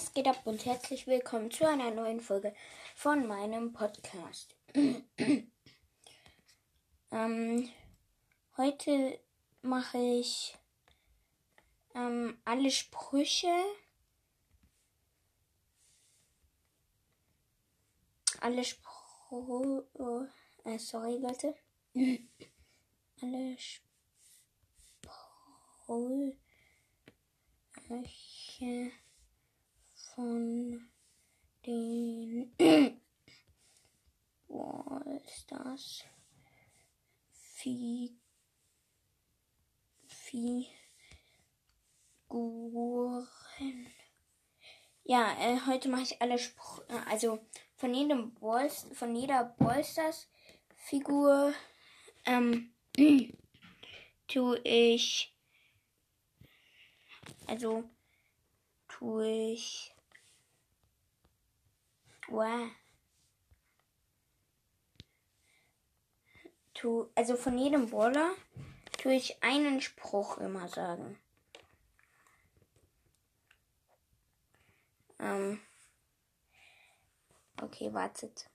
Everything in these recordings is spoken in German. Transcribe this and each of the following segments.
Was geht ab und herzlich willkommen zu einer neuen Folge von meinem Podcast. ähm, heute mache ich ähm, alle Sprüche. Alle Sprüche. Oh, äh, sorry, Leute. alle Sprüche von den Wallstars Figuren. Ja, äh, heute mache ich alle Spr also von jedem Balls, von jeder Ballstars Figur ähm, tue ich also tue ich. Wow. Tu, also von jedem Brawler tue ich einen Spruch immer sagen. Ähm. Okay, wartet.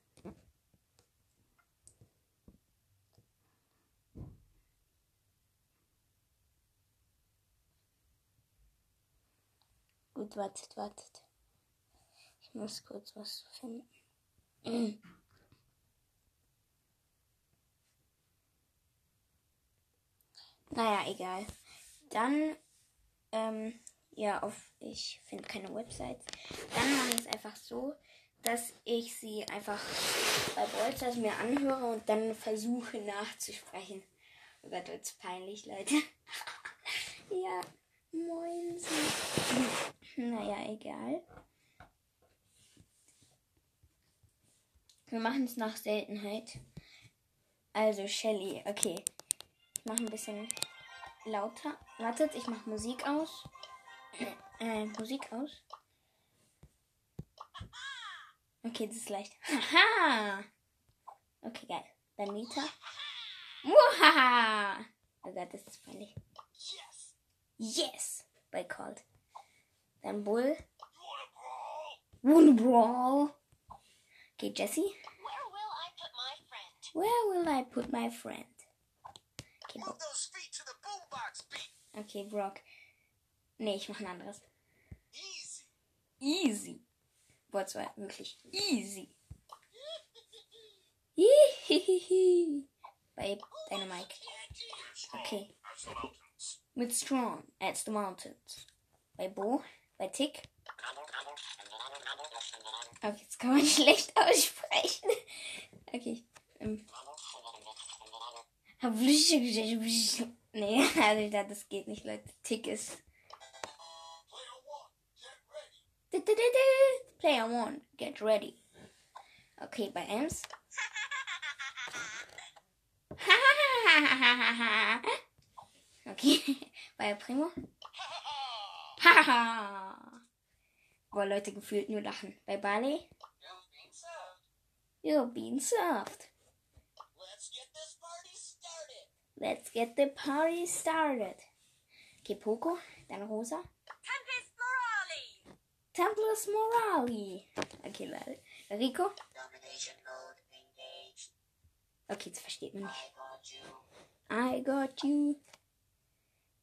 Gut, wartet, wartet. Muss kurz was finden. Naja, egal. Dann, ähm, ja, auf, ich finde keine Websites. Dann mache ich es einfach so, dass ich sie einfach bei Bolsters mir anhöre und dann versuche nachzusprechen. Oh Gott, wird's peinlich, Leute. ja, moin. Naja, egal. Wir machen es nach Seltenheit. Also Shelly, okay. Ich mache ein bisschen lauter. Wartet, ich mache Musik aus. Äh, Musik aus. Okay, das ist leicht. Haha! Okay, geil. Dann Nita. Muhaha! Oh Gott, das ist peinlich. Yes! Bei Cold. Dann Bull. Wanna brawl? Okay, Jesse. My friend? Where will I put my friend? Okay, beat. okay Brock. Nee, ich mach ein anderes. Easy. Easy. Boah, das war wirklich easy. Hihihihi. Bei Dynamite. Okay. Mit Strong at the Mountains. Bei Bo. Bei Tick. Okay, jetzt kann man schlecht aussprechen. Okay. Ähm. Nee, also ich dachte, das geht nicht, Leute. Tick ist. Player one, get ready. Okay, bei Ems. okay, bei Primo. Boah, Leute gefühlt nur lachen. Bei Barley. You're being served. Let's get this party started. Let's get the party started. Okay, Poco, dann Rosa. Tempest Morali! Templars Morali. Okay, Leute. Rico. Domination mode engaged. Okay, das versteht man nicht. I got I got you.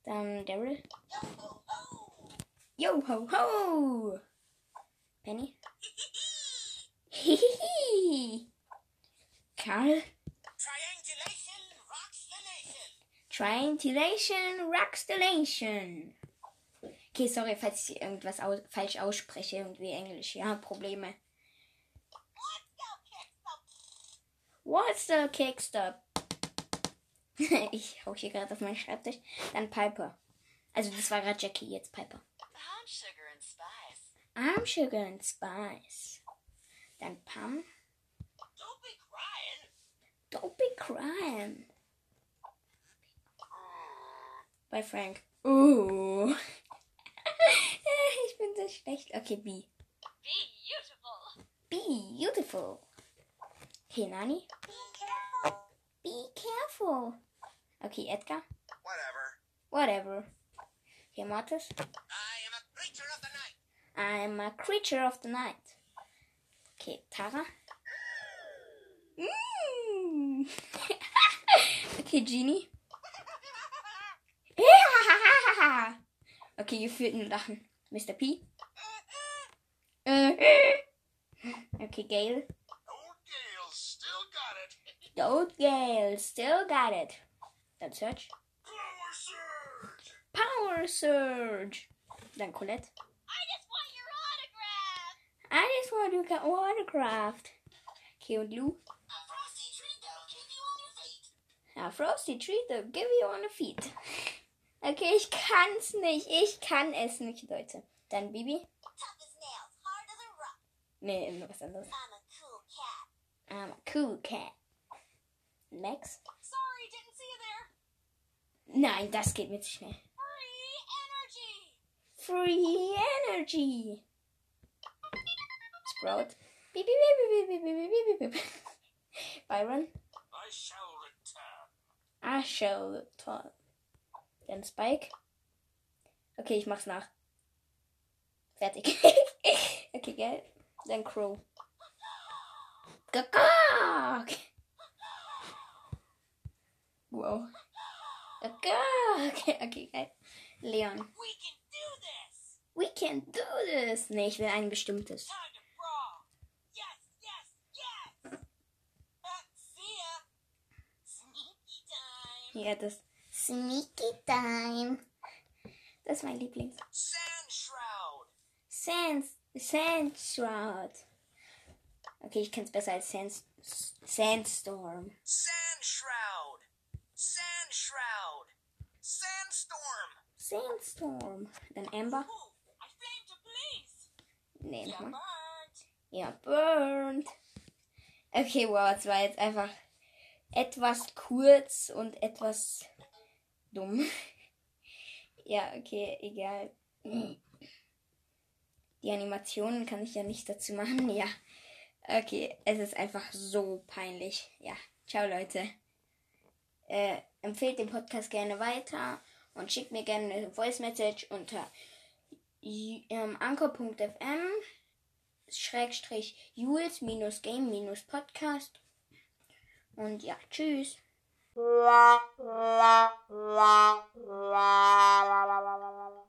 Dann Daryl. Yo ho Yo ho. ho ho. Penny. Hihihi. Karl. Triangulation rocks the nation. Triangulation Rockstellation. Okay, sorry, falls ich irgendwas au falsch ausspreche, irgendwie Englisch. Ja, Probleme. What's the kickstop? ich hau hier gerade auf meinen Schreibtisch. Dann Piper. Also das war gerade Jackie, jetzt Piper. Spice. I'm Sugar and Spice. Then Pam. Don't be crying. Don't be crying. Bei Frank. Oh. ich bin so schlecht. Okay, B. Beautiful. Beautiful. Okay, Nani. Be careful. Okay, Edgar. Whatever. Whatever. Okay, Mortis. I'm a creature of the night. Okay, Tara. Mm. okay, Genie. okay, ihr führt ein Lachen. Mr. P. Äh. okay, Gail. The old Gail still got it. Dann Search. Power surge. Power Surge. Dann Colette. I just want your autograph. Want to get autographed. Okay, und Lou. A frosty treat that'll keep you on your feet. A frosty treat that'll give you on the feet. Okay, ich kann's nicht. Ich kann es nicht, Leute. Dann Bibi. Nee, immer was anderes. I'm a cool cat. I'm a cool cat. Max. Sorry, didn't see you there. Nein, das geht mit schnell. Free energy. Free Energy. Sprout. Byron. I shall return. I shall return. Dann Spike. Okay, ich mach's nach. Fertig. okay, geil. Dann Crow. Gagag! Wow. Gagag! Okay, okay, geil. Leon. We can do this! We can do this! Nee, ich will ein bestimmtes. Ja, das Sneaky Time. Das ist mein Lieblings. Sand shroud. Sand, Sand Shroud. Okay, ich kenn's besser als Sand, Sandstorm. Sand shroud. Sand shroud. Sandstorm. Sandstorm. Dann Amber. Nee, nochmal. burnt. Ja, burned. Okay, wow, es war jetzt einfach etwas kurz und etwas dumm. ja, okay, egal. Die Animationen kann ich ja nicht dazu machen, ja. Okay, es ist einfach so peinlich. Ja, ciao Leute. Äh, empfehlt den Podcast gerne weiter und schickt mir gerne eine Voice Message unter ähm, anchor.fm Schrägstrich Jules Und ja, tschüss.